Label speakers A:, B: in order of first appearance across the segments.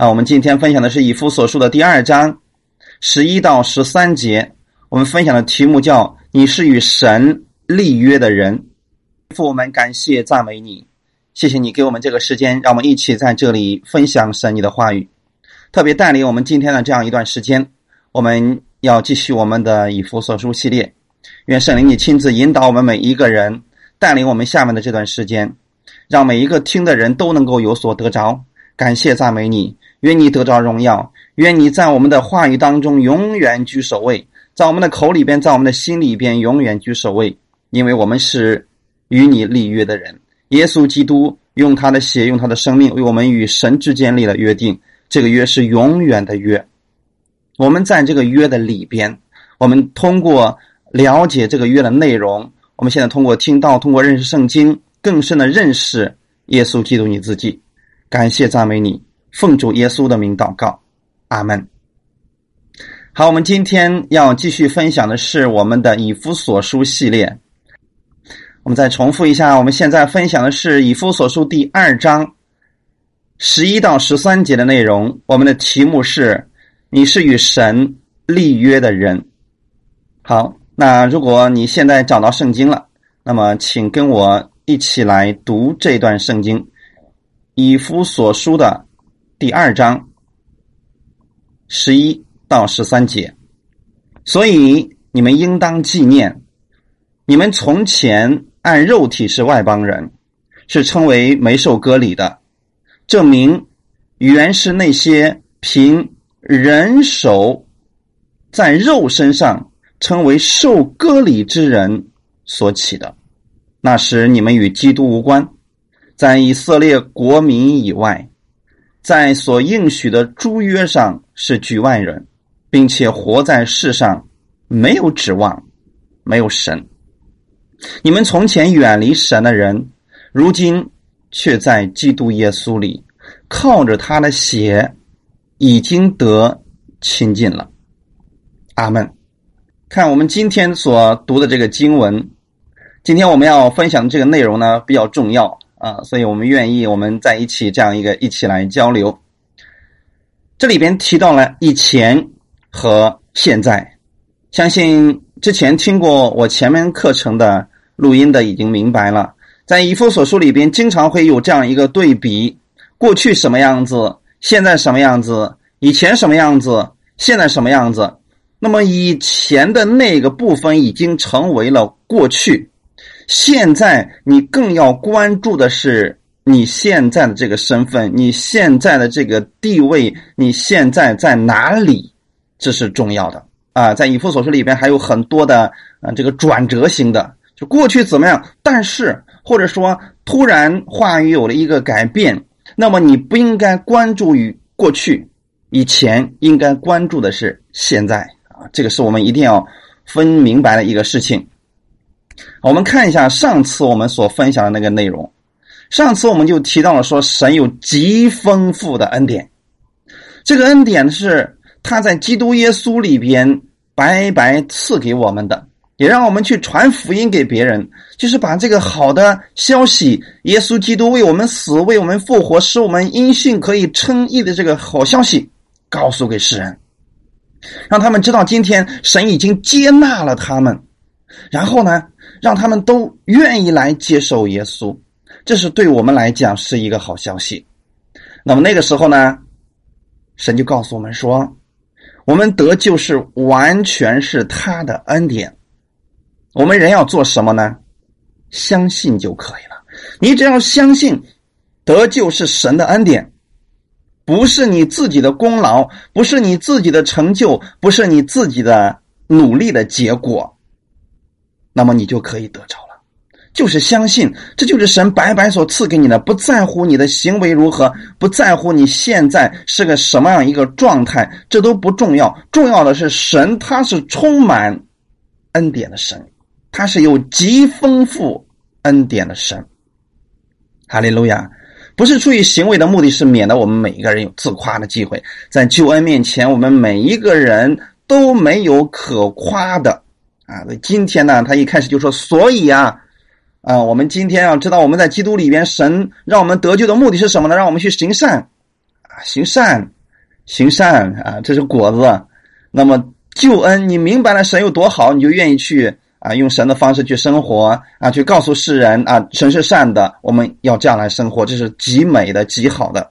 A: 啊，我们今天分享的是以夫所述的第二章十一到十三节。我们分享的题目叫“你是与神立约的人”。父，我们感谢赞美你，谢谢你给我们这个时间，让我们一起在这里分享神你的话语。特别带领我们今天的这样一段时间，我们要继续我们的以弗所书系列。愿圣灵你亲自引导我们每一个人，带领我们下面的这段时间，让每一个听的人都能够有所得着。感谢赞美你，愿你得着荣耀，愿你在我们的话语当中永远居首位，在我们的口里边，在我们的心里边永远居首位，因为我们是与你立约的人。耶稣基督用他的血，用他的生命为我们与神之间立了约定。这个约是永远的约，我们在这个约的里边，我们通过了解这个约的内容，我们现在通过听到，通过认识圣经，更深的认识耶稣基督你自己。感谢赞美你，奉主耶稣的名祷告，阿门。好，我们今天要继续分享的是我们的以夫所书系列。我们再重复一下，我们现在分享的是以夫所书第二章。十一到十三节的内容，我们的题目是：你是与神立约的人。好，那如果你现在找到圣经了，那么请跟我一起来读这段圣经，以夫所书的第二章十一到十三节。所以你们应当纪念，你们从前按肉体是外邦人，是称为没受割礼的。证明原是那些凭人手在肉身上称为受割礼之人所起的。那时你们与基督无关，在以色列国民以外，在所应许的诸约上是局外人，并且活在世上没有指望，没有神。你们从前远离神的人，如今。却在基督耶稣里，靠着他的血，已经得亲近了。阿门。看我们今天所读的这个经文，今天我们要分享的这个内容呢比较重要啊，所以我们愿意我们在一起这样一个一起来交流。这里边提到了以前和现在，相信之前听过我前面课程的录音的已经明白了。在以弗所书里边，经常会有这样一个对比：过去什么样子，现在什么样子，以前什么样子，现在什么样子。那么以前的那个部分已经成为了过去，现在你更要关注的是你现在的这个身份，你现在的这个地位，你现在在哪里，这是重要的啊！在以弗所书里边还有很多的啊，这个转折型的，就过去怎么样，但是。或者说，突然话语有了一个改变，那么你不应该关注于过去，以前应该关注的是现在啊，这个是我们一定要分明白的一个事情。我们看一下上次我们所分享的那个内容，上次我们就提到了说，神有极丰富的恩典，这个恩典是他在基督耶稣里边白白赐给我们的。也让我们去传福音给别人，就是把这个好的消息，耶稣基督为我们死，为我们复活，使我们因信可以称义的这个好消息，告诉给世人，让他们知道今天神已经接纳了他们，然后呢，让他们都愿意来接受耶稣，这是对我们来讲是一个好消息。那么那个时候呢，神就告诉我们说，我们得救是完全是他的恩典。我们人要做什么呢？相信就可以了。你只要相信，得救是神的恩典，不是你自己的功劳，不是你自己的成就，不是你自己的努力的结果。那么你就可以得着了。就是相信，这就是神白白所赐给你的，不在乎你的行为如何，不在乎你现在是个什么样一个状态，这都不重要。重要的是神，他是充满恩典的神。他是有极丰富恩典的神，哈利路亚！不是出于行为的目的，是免得我们每一个人有自夸的机会。在救恩面前，我们每一个人都没有可夸的啊！今天呢，他一开始就说：“所以啊，啊，我们今天要知道，我们在基督里边，神让我们得救的目的是什么呢？让我们去行善。啊行善，行善啊，这是果子。那么救恩，你明白了神有多好，你就愿意去啊，用神的方式去生活啊，去告诉世人啊，神是善的，我们要这样来生活，这是极美的、极好的。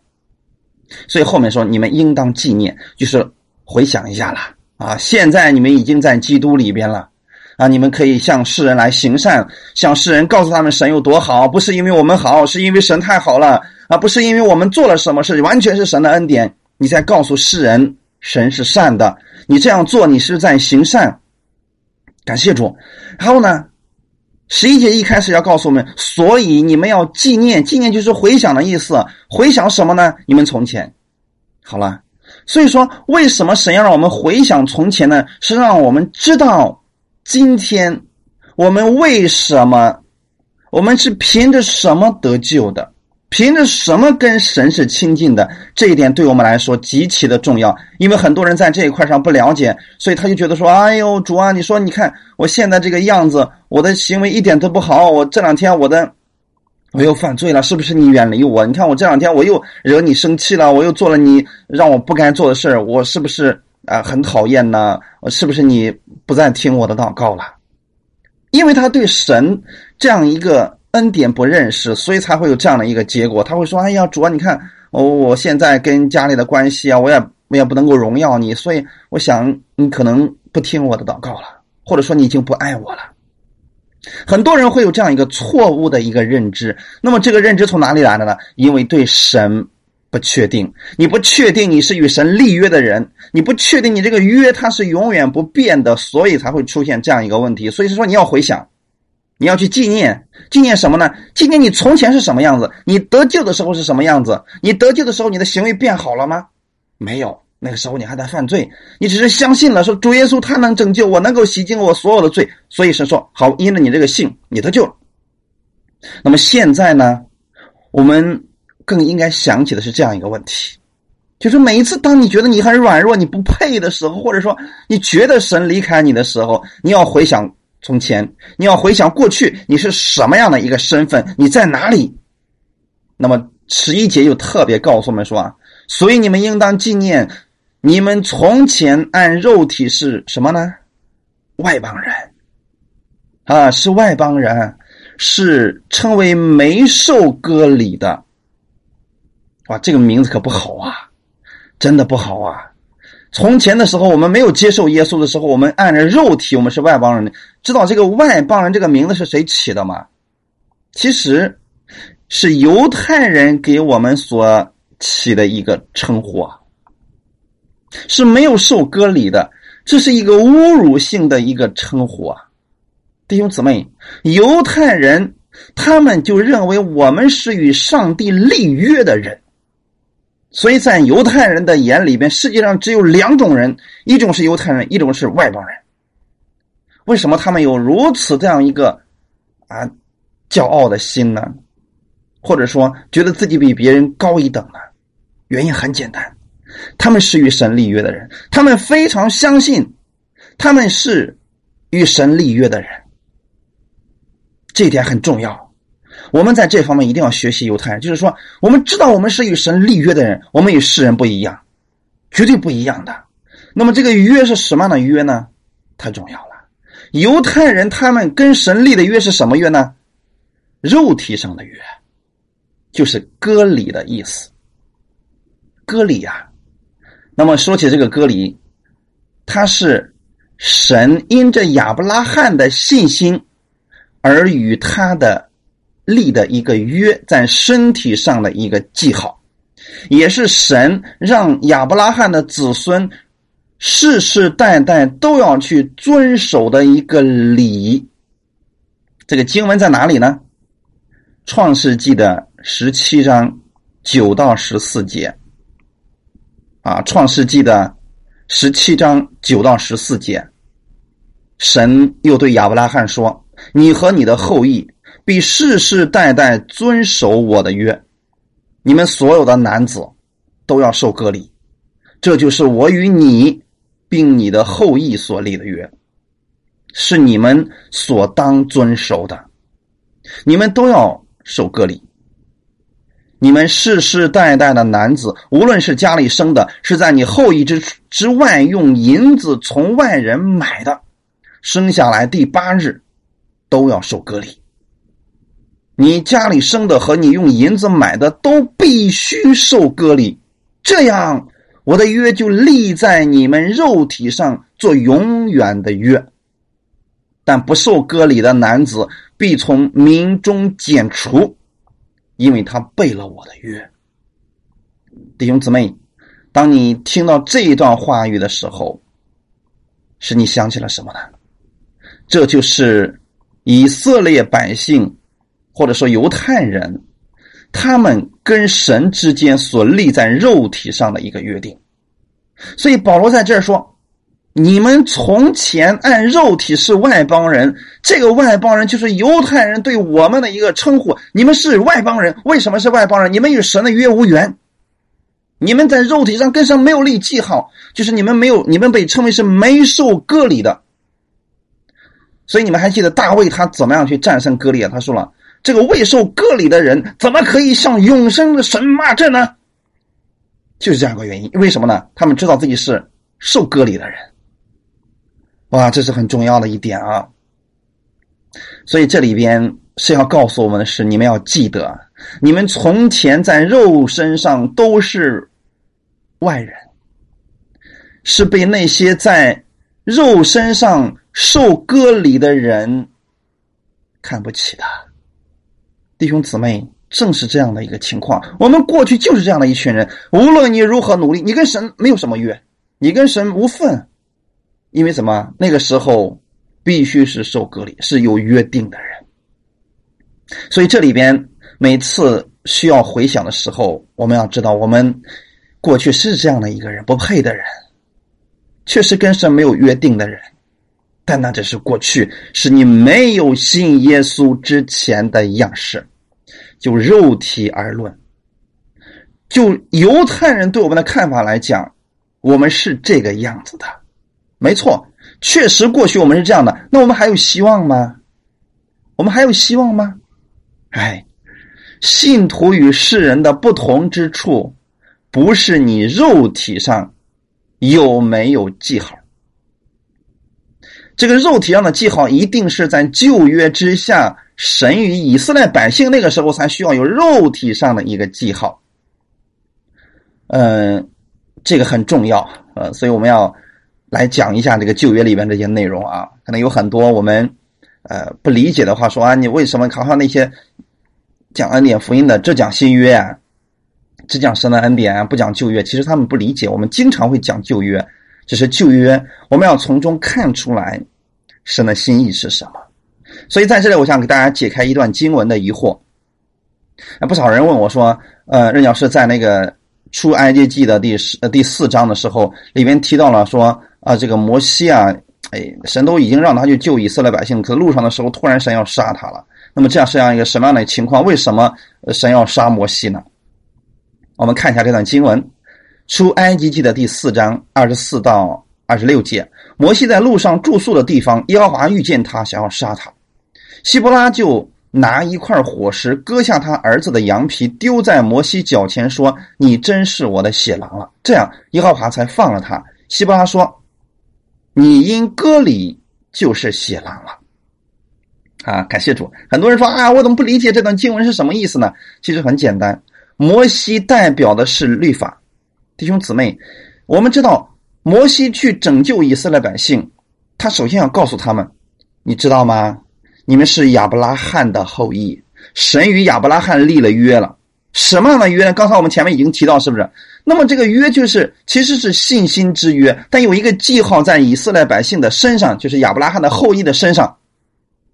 A: 所以后面说，你们应当纪念，就是回想一下了啊，现在你们已经在基督里边了。啊！你们可以向世人来行善，向世人告诉他们神有多好，不是因为我们好，是因为神太好了啊！不是因为我们做了什么事，完全是神的恩典。你在告诉世人神是善的，你这样做，你是在行善。感谢主。然后呢，十一节一开始要告诉我们，所以你们要纪念，纪念就是回想的意思。回想什么呢？你们从前。好了，所以说，为什么神要让我们回想从前呢？是让我们知道。今天我们为什么？我们是凭着什么得救的？凭着什么跟神是亲近的？这一点对我们来说极其的重要。因为很多人在这一块上不了解，所以他就觉得说：“哎呦，主啊，你说你看我现在这个样子，我的行为一点都不好。我这两天我的我又犯罪了，是不是你远离我？你看我这两天我又惹你生气了，我又做了你让我不该做的事儿我是不是？”啊，很讨厌呢，是不是你不再听我的祷告了？因为他对神这样一个恩典不认识，所以才会有这样的一个结果。他会说：“哎呀，主啊，你看我我现在跟家里的关系啊，我也我也不能够荣耀你，所以我想你可能不听我的祷告了，或者说你已经不爱我了。”很多人会有这样一个错误的一个认知。那么这个认知从哪里来的呢？因为对神。不确定，你不确定你是与神立约的人，你不确定你这个约它是永远不变的，所以才会出现这样一个问题。所以是说你要回想，你要去纪念，纪念什么呢？纪念你从前是什么样子，你得救的时候是什么样子？你得救的时候，你的行为变好了吗？没有，那个时候你还在犯罪，你只是相信了，说主耶稣他能拯救我，能够洗净我所有的罪，所以是说好，因着你这个信，你得救了。那么现在呢，我们。更应该想起的是这样一个问题，就是每一次当你觉得你很软弱、你不配的时候，或者说你觉得神离开你的时候，你要回想从前，你要回想过去，你是什么样的一个身份，你在哪里？那么十一节又特别告诉我们说啊，所以你们应当纪念，你们从前按肉体是什么呢？外邦人啊，是外邦人，是称为没受割礼的。哇，这个名字可不好啊，真的不好啊！从前的时候，我们没有接受耶稣的时候，我们按着肉体，我们是外邦人。知道这个外邦人这个名字是谁起的吗？其实是犹太人给我们所起的一个称呼啊，是没有受割礼的，这是一个侮辱性的一个称呼啊！弟兄姊妹，犹太人他们就认为我们是与上帝立约的人。所以在犹太人的眼里边，世界上只有两种人：一种是犹太人，一种是外邦人。为什么他们有如此这样一个啊骄傲的心呢？或者说觉得自己比别人高一等呢？原因很简单，他们是与神立约的人，他们非常相信他们是与神立约的人，这一点很重要。我们在这方面一定要学习犹太人，就是说，我们知道我们是与神立约的人，我们与世人不一样，绝对不一样的。那么这个约是什么样的约呢？太重要了。犹太人他们跟神立的约是什么约呢？肉体上的约，就是割礼的意思。割礼呀，那么说起这个割礼，他是神因着亚伯拉罕的信心而与他的。立的一个约，在身体上的一个记号，也是神让亚伯拉罕的子孙世世代代都要去遵守的一个礼。这个经文在哪里呢？创世纪的十七章九到十四节。啊，创世纪的十七章九到十四节，神又对亚伯拉罕说：“你和你的后裔。”必世世代代遵守我的约，你们所有的男子都要受割礼，这就是我与你并你的后裔所立的约，是你们所当遵守的，你们都要受割礼。你们世世代代的男子，无论是家里生的，是在你后裔之之外用银子从外人买的，生下来第八日都要受割礼。你家里生的和你用银子买的都必须受割礼，这样我的约就立在你们肉体上做永远的约。但不受割礼的男子必从民中剪除。因为他背了我的约，弟兄姊妹，当你听到这一段话语的时候，是你想起了什么呢？这就是以色列百姓，或者说犹太人，他们跟神之间所立在肉体上的一个约定。所以保罗在这儿说。你们从前按肉体是外邦人，这个外邦人就是犹太人对我们的一个称呼。你们是外邦人，为什么是外邦人？你们与神的约无缘，你们在肉体上跟神没有立记号，就是你们没有，你们被称为是没受割礼的。所以你们还记得大卫他怎么样去战胜割礼啊？他说了，这个未受割礼的人怎么可以向永生的神骂阵呢？就是这样一个原因。为什么呢？他们知道自己是受割礼的人。哇，这是很重要的一点啊！所以这里边是要告诉我们的是，你们要记得，你们从前在肉身上都是外人，是被那些在肉身上受割礼的人看不起的。弟兄姊妹，正是这样的一个情况。我们过去就是这样的一群人，无论你如何努力，你跟神没有什么约，你跟神无份。因为什么？那个时候必须是受隔离，是有约定的人。所以这里边每次需要回想的时候，我们要知道，我们过去是这样的一个人，不配的人，确实跟神没有约定的人。但那只是过去，是你没有信耶稣之前的样式。就肉体而论，就犹太人对我们的看法来讲，我们是这个样子的。没错，确实过去我们是这样的。那我们还有希望吗？我们还有希望吗？哎，信徒与世人的不同之处，不是你肉体上有没有记号。这个肉体上的记号，一定是在旧约之下，神与以色列百姓那个时候才需要有肉体上的一个记号。嗯，这个很重要，呃，所以我们要。来讲一下这个旧约里边这些内容啊，可能有很多我们呃不理解的话，说啊，你为什么考上那些讲恩典福音的只讲新约啊，只讲神的恩典啊，不讲旧约？其实他们不理解，我们经常会讲旧约，这是旧约我们要从中看出来神的心意是什么。所以在这里，我想给大家解开一段经文的疑惑。不少人问我说，呃，任教师在那个出埃及记的第十呃第四章的时候，里面提到了说。啊，这个摩西啊，哎，神都已经让他去救以色列百姓，可路上的时候突然神要杀他了。那么这样是这样一个什么样的情况？为什么神要杀摩西呢？我们看一下这段经文，《出埃及记》的第四章二十四到二十六节。摩西在路上住宿的地方，耶和华遇见他，想要杀他。希伯拉就拿一块火石割下他儿子的羊皮，丢在摩西脚前，说：“你真是我的血狼了。”这样耶和华才放了他。希伯拉说。你因割礼就是血狼了，啊！感谢主。很多人说啊，我怎么不理解这段经文是什么意思呢？其实很简单，摩西代表的是律法。弟兄姊妹，我们知道摩西去拯救以色列百姓，他首先要告诉他们，你知道吗？你们是亚伯拉罕的后裔，神与亚伯拉罕立了约了。什么样的约呢？刚才我们前面已经提到，是不是？那么这个约就是其实是信心之约，但有一个记号在以色列百姓的身上，就是亚伯拉罕的后裔的身上，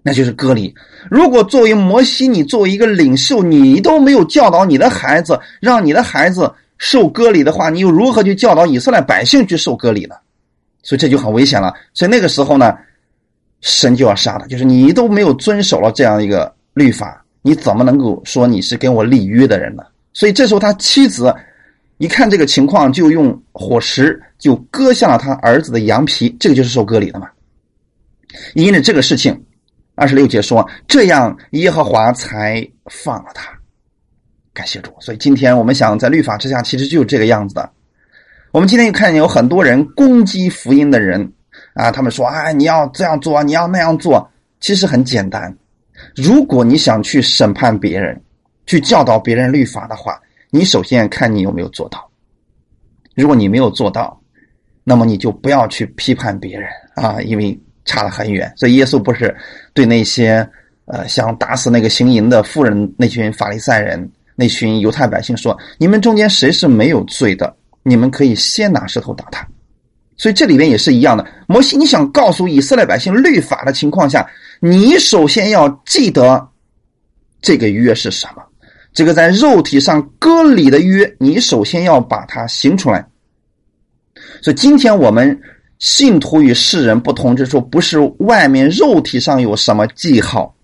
A: 那就是割礼。如果作为摩西，你作为一个领袖，你都没有教导你的孩子，让你的孩子受割礼的话，你又如何去教导以色列百姓去受割礼呢？所以这就很危险了。所以那个时候呢，神就要杀他，就是你都没有遵守了这样一个律法，你怎么能够说你是跟我立约的人呢？所以这时候他妻子。一看这个情况，就用火石就割下了他儿子的羊皮，这个就是受割礼的嘛。因着这个事情，二十六节说，这样耶和华才放了他。感谢主。所以今天我们想在律法之下，其实就是这个样子的。我们今天看见有很多人攻击福音的人啊，他们说啊，你要这样做，你要那样做，其实很简单。如果你想去审判别人，去教导别人律法的话，你首先看你有没有做到。如果你没有做到，那么你就不要去批判别人啊，因为差得很远。所以耶稣不是对那些呃想打死那个行淫的妇人那群法利赛人、那群犹太百姓说：“你们中间谁是没有罪的？你们可以先拿石头打他。”所以这里边也是一样的。摩西，你想告诉以色列百姓律法的情况下，你首先要记得这个约是什么？这个在肉体上割礼的约，你首先要把它行出来。所以今天我们信徒与世人不同之处，不是外面肉体上有什么记号，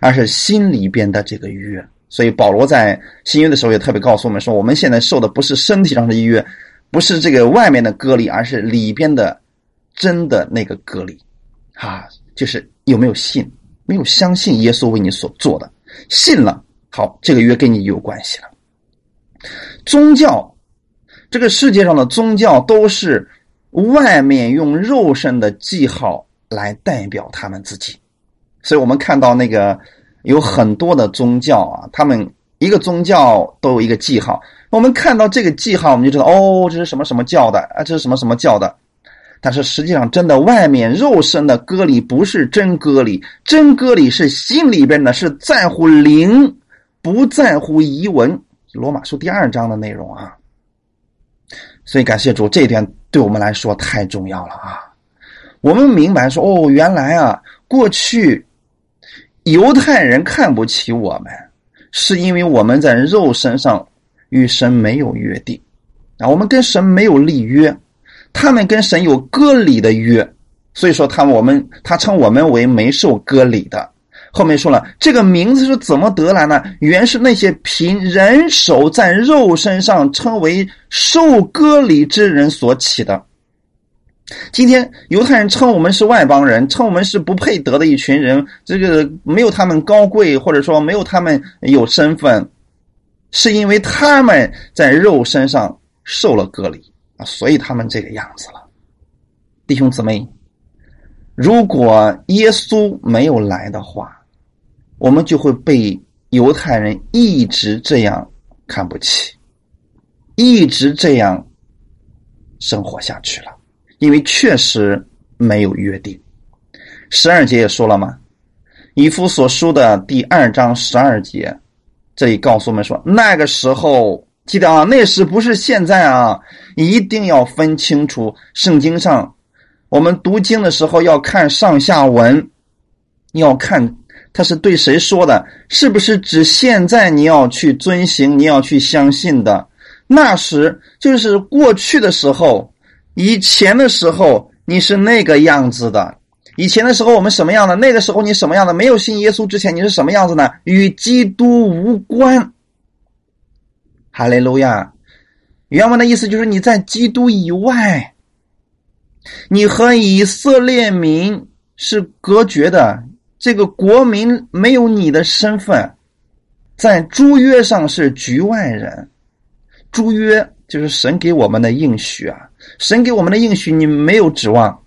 A: 而是心里边的这个约。所以保罗在新约的时候也特别告诉我们说，我们现在受的不是身体上的约。不是这个外面的隔离，而是里边的真的那个隔离，啊，就是有没有信，没有相信耶稣为你所做的，信了，好，这个约跟你有关系了。宗教，这个世界上的宗教都是外面用肉身的记号来代表他们自己，所以我们看到那个有很多的宗教啊，他们一个宗教都有一个记号。我们看到这个记号，我们就知道哦，这是什么什么教的啊？这是什么什么教的？但是实际上，真的外面肉身的割礼不是真割礼，真割礼是心里边的，是在乎灵，不在乎遗文。罗马书第二章的内容啊。所以感谢主，这一点对我们来说太重要了啊！我们明白说，哦，原来啊，过去犹太人看不起我们，是因为我们在肉身上。与神没有约定啊，我们跟神没有立约，他们跟神有割礼的约，所以说他们我们他称我们为没受割礼的。后面说了这个名字是怎么得来呢？原是那些凭人手在肉身上称为受割礼之人所起的。今天犹太人称我们是外邦人，称我们是不配得的一群人，这个没有他们高贵，或者说没有他们有身份。是因为他们在肉身上受了隔离啊，所以他们这个样子了。弟兄姊妹，如果耶稣没有来的话，我们就会被犹太人一直这样看不起，一直这样生活下去了。因为确实没有约定。十二节也说了嘛，以夫所书的第二章十二节。这里告诉我们说，那个时候记得啊，那时不是现在啊，一定要分清楚。圣经上，我们读经的时候要看上下文，要看他是对谁说的，是不是指现在你要去遵行、你要去相信的？那时就是过去的时候，以前的时候你是那个样子的。以前的时候我们什么样的？那个时候你什么样的？没有信耶稣之前你是什么样子呢？与基督无关。哈利路亚！原文的意思就是你在基督以外，你和以色列民是隔绝的。这个国民没有你的身份，在诸约上是局外人。诸约就是神给我们的应许啊！神给我们的应许，你没有指望。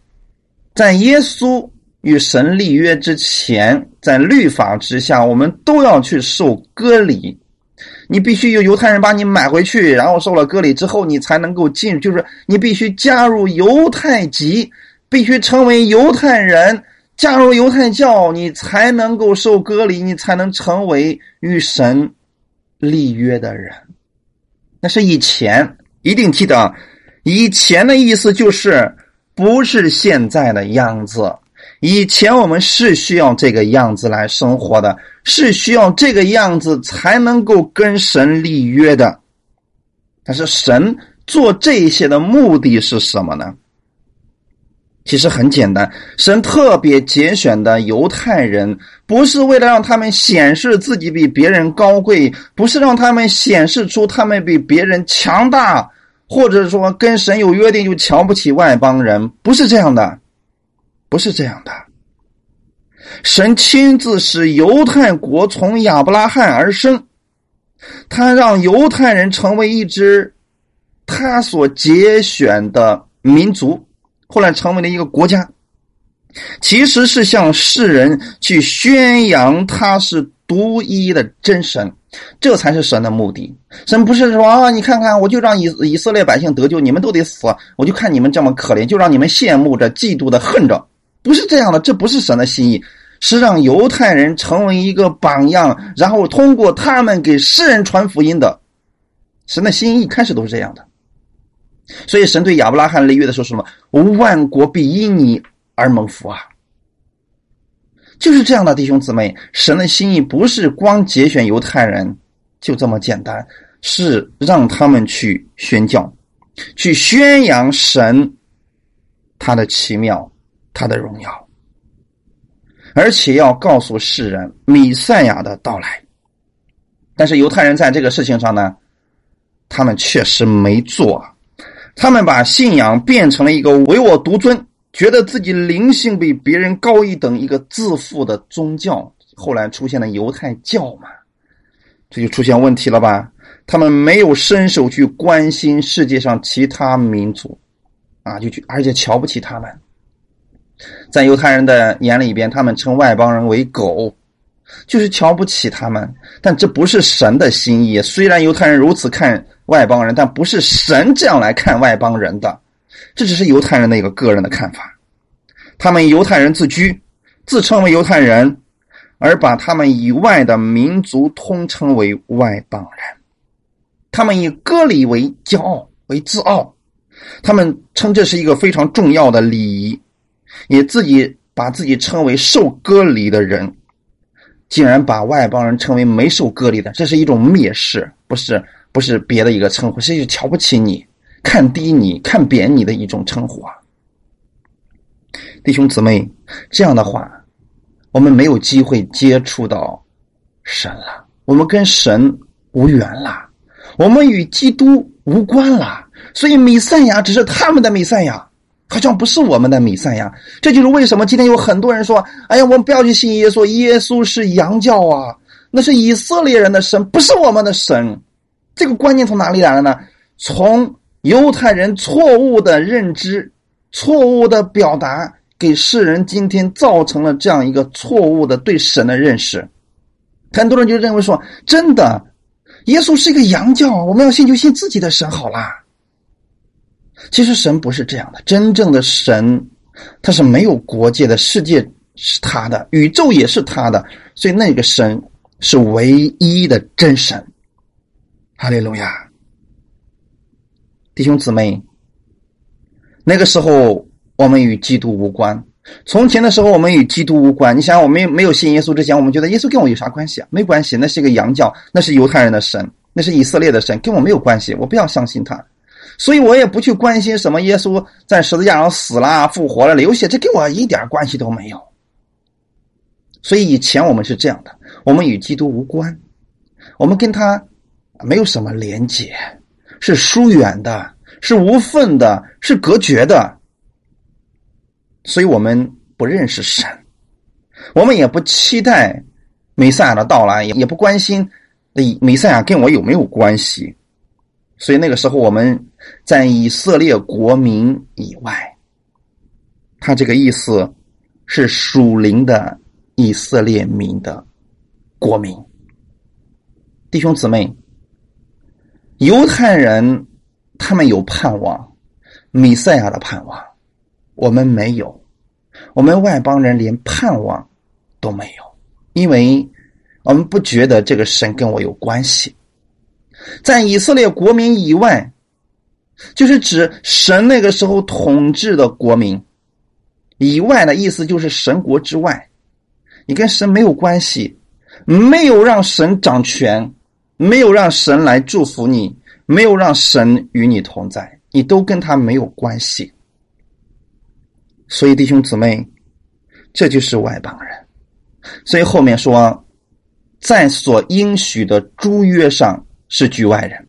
A: 在耶稣与神立约之前，在律法之下，我们都要去受割礼。你必须由犹太人把你买回去，然后受了割礼之后，你才能够进。就是你必须加入犹太籍，必须成为犹太人，加入犹太教，你才能够受割礼，你才能成为与神立约的人。那是以前，一定记得，以前的意思就是。不是现在的样子，以前我们是需要这个样子来生活的，是需要这个样子才能够跟神立约的。但是神做这些的目的是什么呢？其实很简单，神特别节选的犹太人，不是为了让他们显示自己比别人高贵，不是让他们显示出他们比别人强大。或者说跟神有约定就瞧不起外邦人，不是这样的，不是这样的。神亲自使犹太国从亚伯拉罕而生，他让犹太人成为一支他所节选的民族，后来成为了一个国家。其实是向世人去宣扬他是独一的真神，这才是神的目的。神不是说啊，你看看，我就让以以色列百姓得救，你们都得死，我就看你们这么可怜，就让你们羡慕着、嫉妒的、恨着，不是这样的，这不是神的心意，是让犹太人成为一个榜样，然后通过他们给世人传福音的。神的心意开始都是这样的，所以神对亚伯拉罕立约的时候说什么？万国必因你。而蒙福啊，就是这样的弟兄姊妹，神的心意不是光节选犹太人就这么简单，是让他们去宣教，去宣扬神他的奇妙，他的荣耀，而且要告诉世人弥赛亚的到来。但是犹太人在这个事情上呢，他们确实没做，他们把信仰变成了一个唯我独尊。觉得自己灵性比别人高一等，一个自负的宗教，后来出现了犹太教嘛，这就出现问题了吧？他们没有伸手去关心世界上其他民族，啊，就去，而且瞧不起他们。在犹太人的眼里边，他们称外邦人为狗，就是瞧不起他们。但这不是神的心意。虽然犹太人如此看外邦人，但不是神这样来看外邦人的。这只是犹太人的一个个人的看法，他们以犹太人自居，自称为犹太人，而把他们以外的民族通称为外邦人。他们以割礼为骄傲，为自傲，他们称这是一个非常重要的礼仪，也自己把自己称为受割礼的人，竟然把外邦人称为没受割礼的，这是一种蔑视，不是不是别的一个称呼，是瞧不起你。看低你、看扁你的一种称呼啊，弟兄姊妹，这样的话，我们没有机会接触到神了，我们跟神无缘了，我们与基督无关了。所以，弥赛亚只是他们的弥赛亚，好像不是我们的弥赛亚。这就是为什么今天有很多人说：“哎呀，我们不要去信耶稣，耶稣是洋教啊，那是以色列人的神，不是我们的神。”这个观念从哪里来的呢？从犹太人错误的认知、错误的表达，给世人今天造成了这样一个错误的对神的认识。很多人就认为说，真的，耶稣是一个洋教，我们要信就信自己的神好啦。其实神不是这样的，真正的神，他是没有国界的，世界是他的，宇宙也是他的，所以那个神是唯一的真神。哈利路亚。弟兄姊妹，那个时候我们与基督无关。从前的时候我们与基督无关。你想，我们没有信耶稣之前，我们觉得耶稣跟我有啥关系啊？没关系，那是一个洋教，那是犹太人的神，那是以色列的神，跟我没有关系。我不要相信他，所以我也不去关心什么耶稣在十字架上死了、复活了、流血，这跟我一点关系都没有。所以以前我们是这样的，我们与基督无关，我们跟他没有什么连结。是疏远的，是无份的，是隔绝的，所以我们不认识神，我们也不期待弥赛亚的到来，也也不关心弥赛亚跟我有没有关系，所以那个时候我们在以色列国民以外，他这个意思是属灵的以色列民的国民，弟兄姊妹。犹太人，他们有盼望，弥赛亚的盼望，我们没有，我们外邦人连盼望都没有，因为我们不觉得这个神跟我有关系。在以色列国民以外，就是指神那个时候统治的国民以外的意思，就是神国之外，你跟神没有关系，没有让神掌权。没有让神来祝福你，没有让神与你同在，你都跟他没有关系。所以弟兄姊妹，这就是外邦人。所以后面说，在所应许的诸约上是局外人。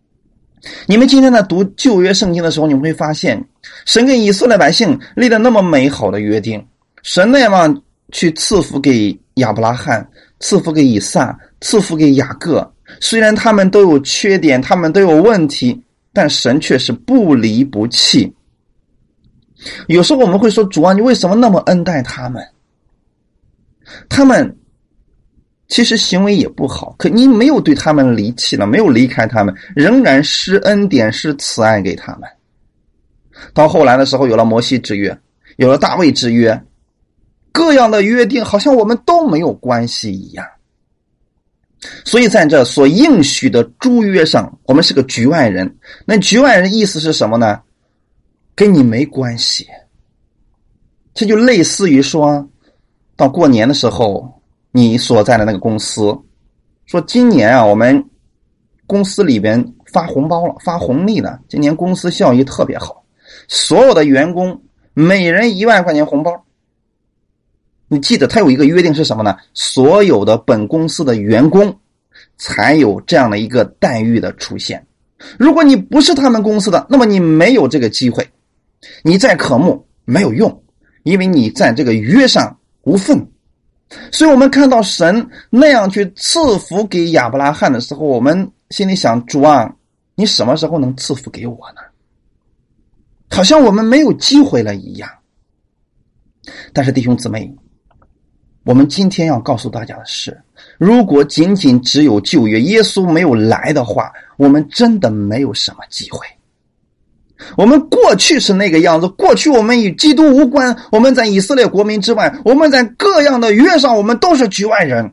A: 你们今天在读旧约圣经的时候，你们会发现，神跟以色列百姓立了那么美好的约定，神那样去赐福给亚伯拉罕，赐福给以撒，赐福给雅各。虽然他们都有缺点，他们都有问题，但神却是不离不弃。有时候我们会说：“主啊，你为什么那么恩待他们？他们其实行为也不好，可你没有对他们离弃了，没有离开他们，仍然施恩典、施慈爱给他们。到后来的时候，有了摩西之约，有了大卫之约，各样的约定，好像我们都没有关系一样。所以在这所应许的诸约上，我们是个局外人。那局外人意思是什么呢？跟你没关系，这就类似于说，到过年的时候，你所在的那个公司，说今年啊，我们公司里边发红包了，发红利了，今年公司效益特别好，所有的员工每人一万块钱红包。你记得他有一个约定是什么呢？所有的本公司的员工才有这样的一个待遇的出现。如果你不是他们公司的，那么你没有这个机会。你再渴慕没有用，因为你在这个约上无份。所以我们看到神那样去赐福给亚伯拉罕的时候，我们心里想：主啊，你什么时候能赐福给我呢？好像我们没有机会了一样。但是弟兄姊妹，我们今天要告诉大家的是：如果仅仅只有旧约，耶稣没有来的话，我们真的没有什么机会。我们过去是那个样子，过去我们与基督无关，我们在以色列国民之外，我们在各样的约上，我们都是局外人。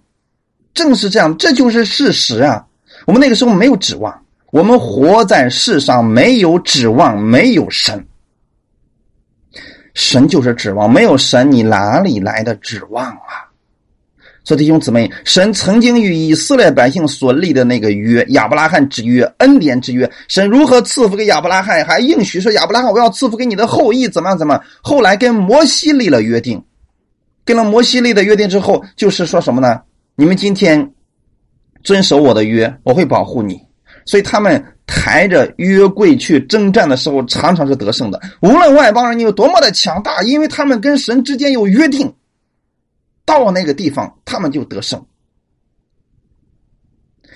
A: 正是这样，这就是事实啊！我们那个时候没有指望，我们活在世上没有指望，没有神。神就是指望，没有神，你哪里来的指望啊？所以弟兄姊妹，神曾经与以色列百姓所立的那个约，亚伯拉罕之约、恩典之约，神如何赐福给亚伯拉罕，还应许说亚伯拉罕，我要赐福给你的后裔，怎么样？怎么？后来跟摩西立了约定，跟了摩西立的约定之后，就是说什么呢？你们今天遵守我的约，我会保护你。所以他们抬着约柜去征战的时候，常常是得胜的。无论外邦人有多么的强大，因为他们跟神之间有约定。到那个地方，他们就得胜。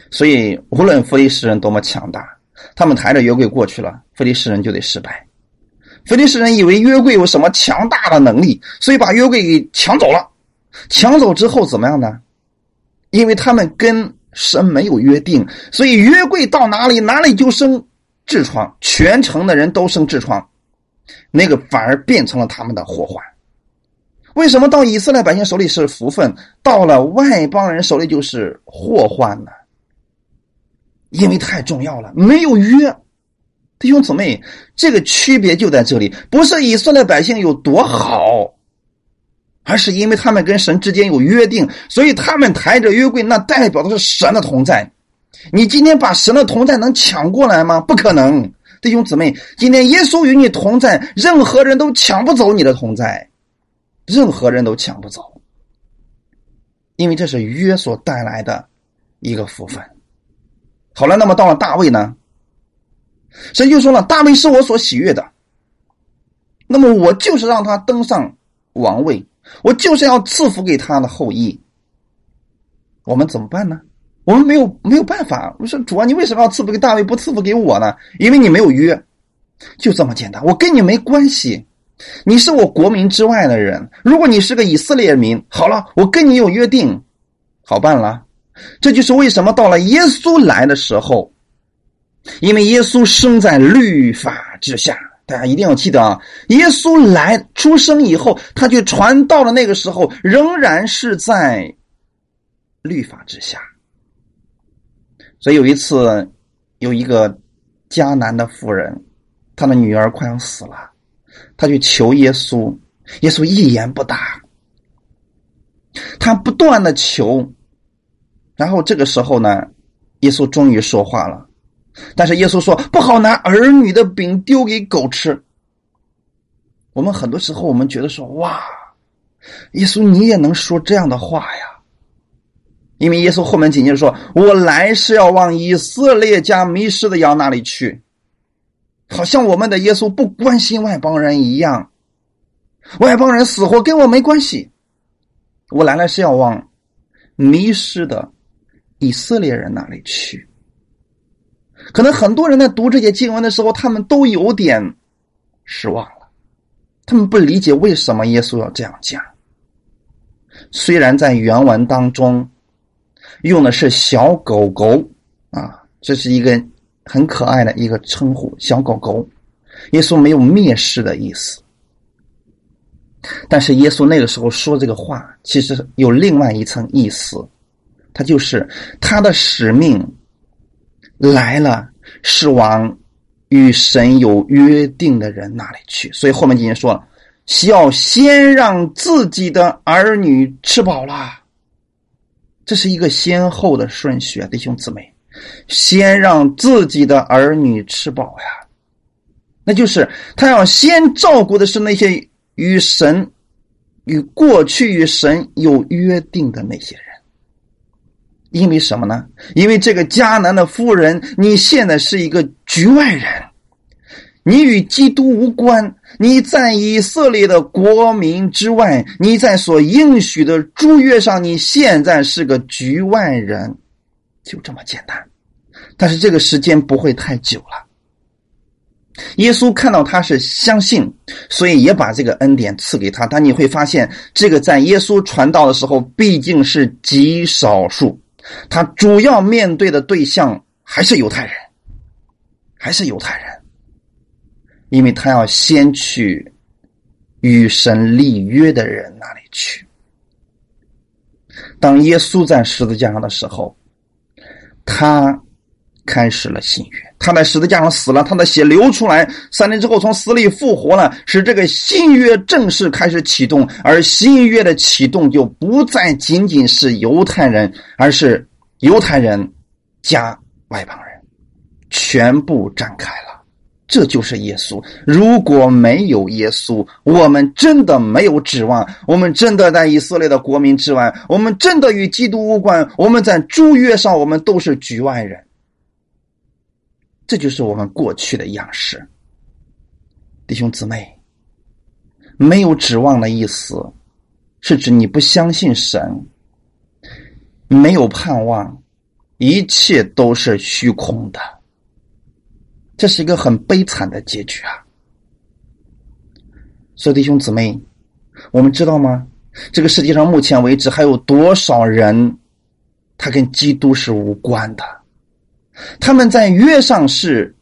A: 所以，无论菲利士人多么强大，他们抬着约柜过去了，菲利士人就得失败。菲利士人以为约柜有什么强大的能力，所以把约柜给抢走了。抢走之后怎么样呢？因为他们跟神没有约定，所以约柜到哪里，哪里就生痔疮，全城的人都生痔疮，那个反而变成了他们的祸患。为什么到以色列百姓手里是福分，到了外邦人手里就是祸患呢？因为太重要了，没有约。弟兄姊妹，这个区别就在这里，不是以色列百姓有多好，而是因为他们跟神之间有约定，所以他们抬着约柜，那代表的是神的同在。你今天把神的同在能抢过来吗？不可能。弟兄姊妹，今天耶稣与你同在，任何人都抢不走你的同在。任何人都抢不走，因为这是约所带来的一个福分。好了，那么到了大卫呢？神就说了：“大卫是我所喜悦的，那么我就是让他登上王位，我就是要赐福给他的后裔。”我们怎么办呢？我们没有没有办法。我说主啊，你为什么要赐福给大卫，不赐福给我呢？因为你没有约，就这么简单。我跟你没关系。你是我国民之外的人，如果你是个以色列民，好了，我跟你有约定，好办了。这就是为什么到了耶稣来的时候，因为耶稣生在律法之下，大家一定要记得啊，耶稣来出生以后，他就传到了那个时候，仍然是在律法之下。所以有一次，有一个迦南的妇人，她的女儿快要死了。他去求耶稣，耶稣一言不答。他不断的求，然后这个时候呢，耶稣终于说话了。但是耶稣说：“不好拿儿女的饼丢给狗吃。”我们很多时候我们觉得说：“哇，耶稣你也能说这样的话呀？”因为耶稣后面紧接着说：“我来是要往以色列家迷失的羊那里去。”好像我们的耶稣不关心外邦人一样，外邦人死活跟我没关系。我来了是要往迷失的以色列人那里去。可能很多人在读这些经文的时候，他们都有点失望了，他们不理解为什么耶稣要这样讲。虽然在原文当中用的是小狗狗啊，这是一个很可爱的一个称呼，小狗狗。耶稣没有蔑视的意思，但是耶稣那个时候说这个话，其实有另外一层意思，他就是他的使命来了，是往与神有约定的人那里去。所以后面经说了，要先让自己的儿女吃饱了，这是一个先后的顺序啊，弟兄姊妹，先让自己的儿女吃饱呀。那就是他要先照顾的是那些与神、与过去与神有约定的那些人，因为什么呢？因为这个迦南的夫人，你现在是一个局外人，你与基督无关，你在以色列的国民之外，你在所应许的诸约上，你现在是个局外人，就这么简单。但是这个时间不会太久了。耶稣看到他是相信，所以也把这个恩典赐给他。但你会发现，这个在耶稣传道的时候，毕竟是极少数。他主要面对的对象还是犹太人，还是犹太人，因为他要先去与神立约的人那里去。当耶稣在十字架上的时候，他开始了新约。他在十字架上死了，他的血流出来，三年之后从死里复活了，使这个新约正式开始启动。而新约的启动就不再仅仅是犹太人，而是犹太人加外邦人，全部展开了。这就是耶稣。如果没有耶稣，我们真的没有指望。我们真的在以色列的国民之外，我们真的与基督无关。我们在诸约上，我们都是局外人。这就是我们过去的样式，弟兄姊妹，没有指望的意思，是指你不相信神，没有盼望，一切都是虚空的，这是一个很悲惨的结局啊！所以弟兄姊妹，我们知道吗？这个世界上目前为止还有多少人，他跟基督是无关的？他们在约上是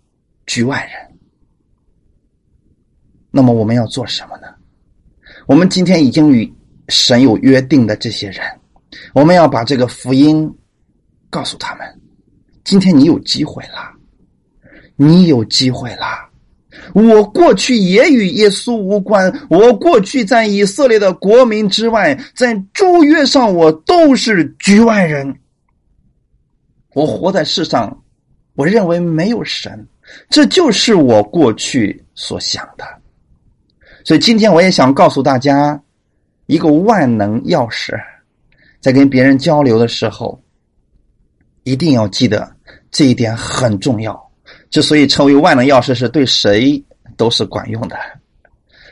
A: 局外人，那么我们要做什么呢？我们今天已经与神有约定的这些人，我们要把这个福音告诉他们。今天你有机会了，你有机会了。我过去也与耶稣无关，我过去在以色列的国民之外，在诸约上我都是局外人。我活在世上。我认为没有神，这就是我过去所想的。所以今天我也想告诉大家一个万能钥匙，在跟别人交流的时候，一定要记得这一点很重要。之所以称为万能钥匙，是对谁都是管用的。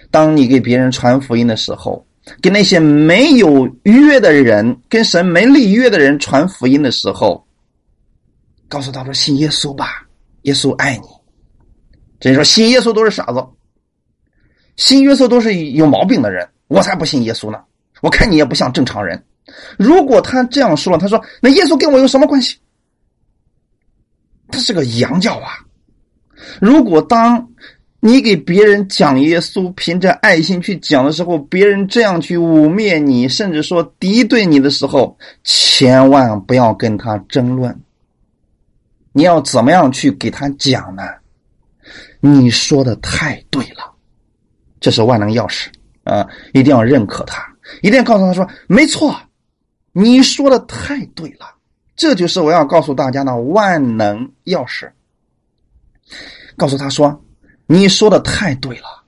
A: 当你给别人传福音的时候，给那些没有约的人、跟神没立约的人传福音的时候。告诉他说：“信耶稣吧，耶稣爱你。”这说信耶稣都是傻子，信耶稣都是有毛病的人，我才不信耶稣呢！我看你也不像正常人。如果他这样说了，他说：“那耶稣跟我有什么关系？”他是个洋教啊！如果当你给别人讲耶稣，凭着爱心去讲的时候，别人这样去污蔑你，甚至说敌对你的时候，千万不要跟他争论。你要怎么样去给他讲呢？你说的太对了，这是万能钥匙啊！一定要认可他，一定要告诉他说：“没错，你说的太对了。”这就是我要告诉大家的万能钥匙。告诉他说：“你说的太对了，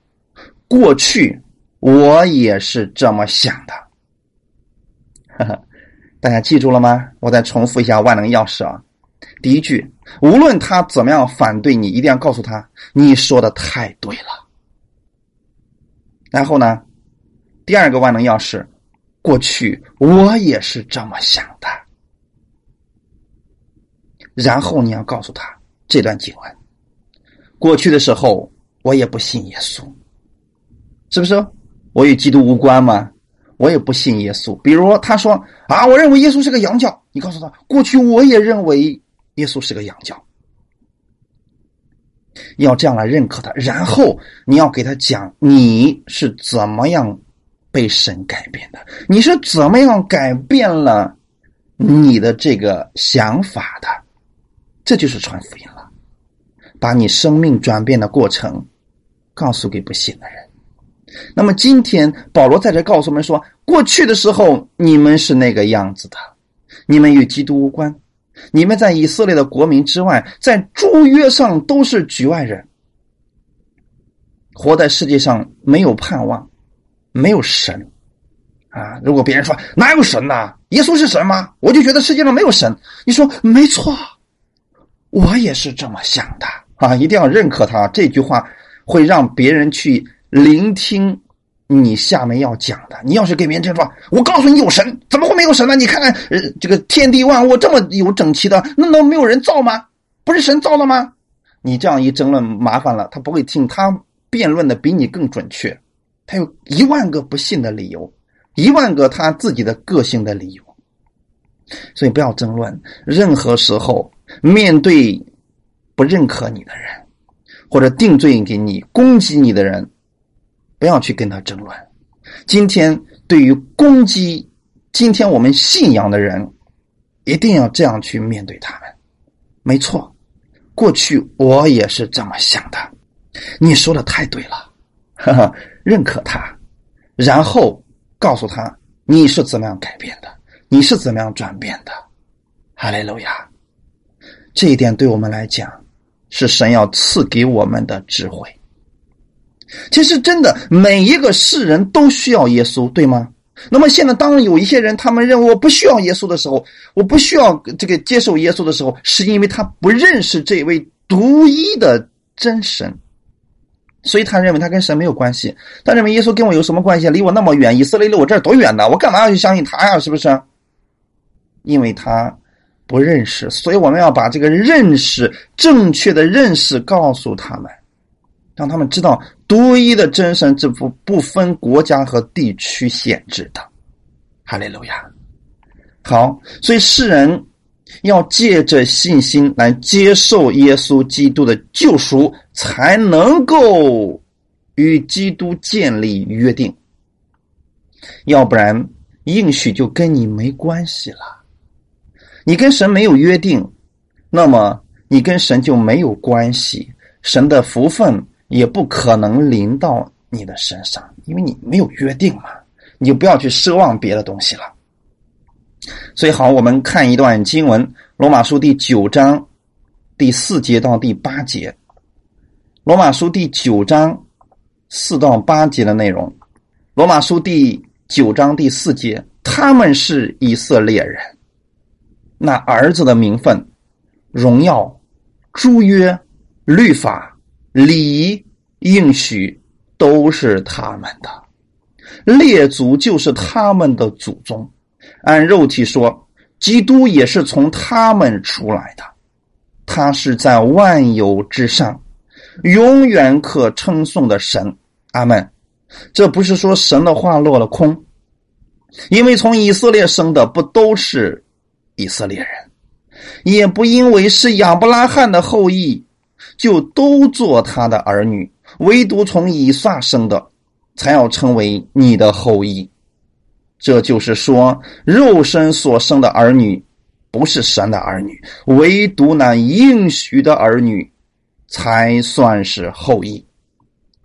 A: 过去我也是这么想的。”哈哈，大家记住了吗？我再重复一下万能钥匙啊！第一句。无论他怎么样反对你，一定要告诉他你说的太对了。然后呢，第二个万能钥匙，过去我也是这么想的。然后你要告诉他这段经文。过去的时候，我也不信耶稣，是不是？我与基督无关吗？我也不信耶稣。比如他说啊，我认为耶稣是个洋教，你告诉他，过去我也认为耶稣是个洋教。要这样来认可他，然后你要给他讲你是怎么样被神改变的，你是怎么样改变了你的这个想法的，这就是传福音了。把你生命转变的过程告诉给不信的人。那么今天保罗在这告诉我们说，过去的时候你们是那个样子的，你们与基督无关，你们在以色列的国民之外，在诸约上都是局外人，活在世界上没有盼望，没有神啊！如果别人说哪有神呐？耶稣是神吗？我就觉得世界上没有神。你说没错，我也是这么想的。啊，一定要认可他这句话，会让别人去聆听你下面要讲的。你要是给别人这样说，我告诉你有神，怎么会没有神呢？你看看，呃，这个天地万物这么有整齐的，那能没有人造吗？不是神造的吗？你这样一争论，麻烦了，他不会听，他辩论的比你更准确，他有一万个不信的理由，一万个他自己的个性的理由，所以不要争论。任何时候面对。不认可你的人，或者定罪给你、攻击你的人，不要去跟他争论。今天对于攻击今天我们信仰的人，一定要这样去面对他们。没错，过去我也是这么想的。你说的太对了，哈哈，认可他，然后告诉他你是怎么样改变的，你是怎么样转变的。哈利路亚，这一点对我们来讲。是神要赐给我们的智慧。其实，真的每一个世人都需要耶稣，对吗？那么现在，当有一些人他们认为我不需要耶稣的时候，我不需要这个接受耶稣的时候，是因为他不认识这位独一的真神，所以他认为他跟神没有关系。他认为耶稣跟我有什么关系？离我那么远，以色列离我这儿多远呢？我干嘛要去相信他呀？是不是？因为他。不认识，所以我们要把这个认识正确的认识告诉他们，让他们知道独一的真神这不不分国家和地区限制的。哈利路亚。好，所以世人要借着信心来接受耶稣基督的救赎，才能够与基督建立约定，要不然应许就跟你没关系了。你跟神没有约定，那么你跟神就没有关系，神的福分也不可能临到你的身上，因为你没有约定嘛，你就不要去奢望别的东西了。所以好，我们看一段经文，《罗马书》第九章第四节到第八节，《罗马书》第九章四到八节的内容，《罗马书》第九章第四节，他们是以色列人。那儿子的名分、荣耀、诸约、律法、礼仪、应许，都是他们的列祖，就是他们的祖宗。按肉体说，基督也是从他们出来的。他是在万有之上，永远可称颂的神。阿门。这不是说神的话落了空，因为从以色列生的不都是。以色列人也不因为是亚伯拉罕的后裔，就都做他的儿女，唯独从以撒生的，才要成为你的后裔。这就是说，肉身所生的儿女不是神的儿女，唯独那应许的儿女才算是后裔。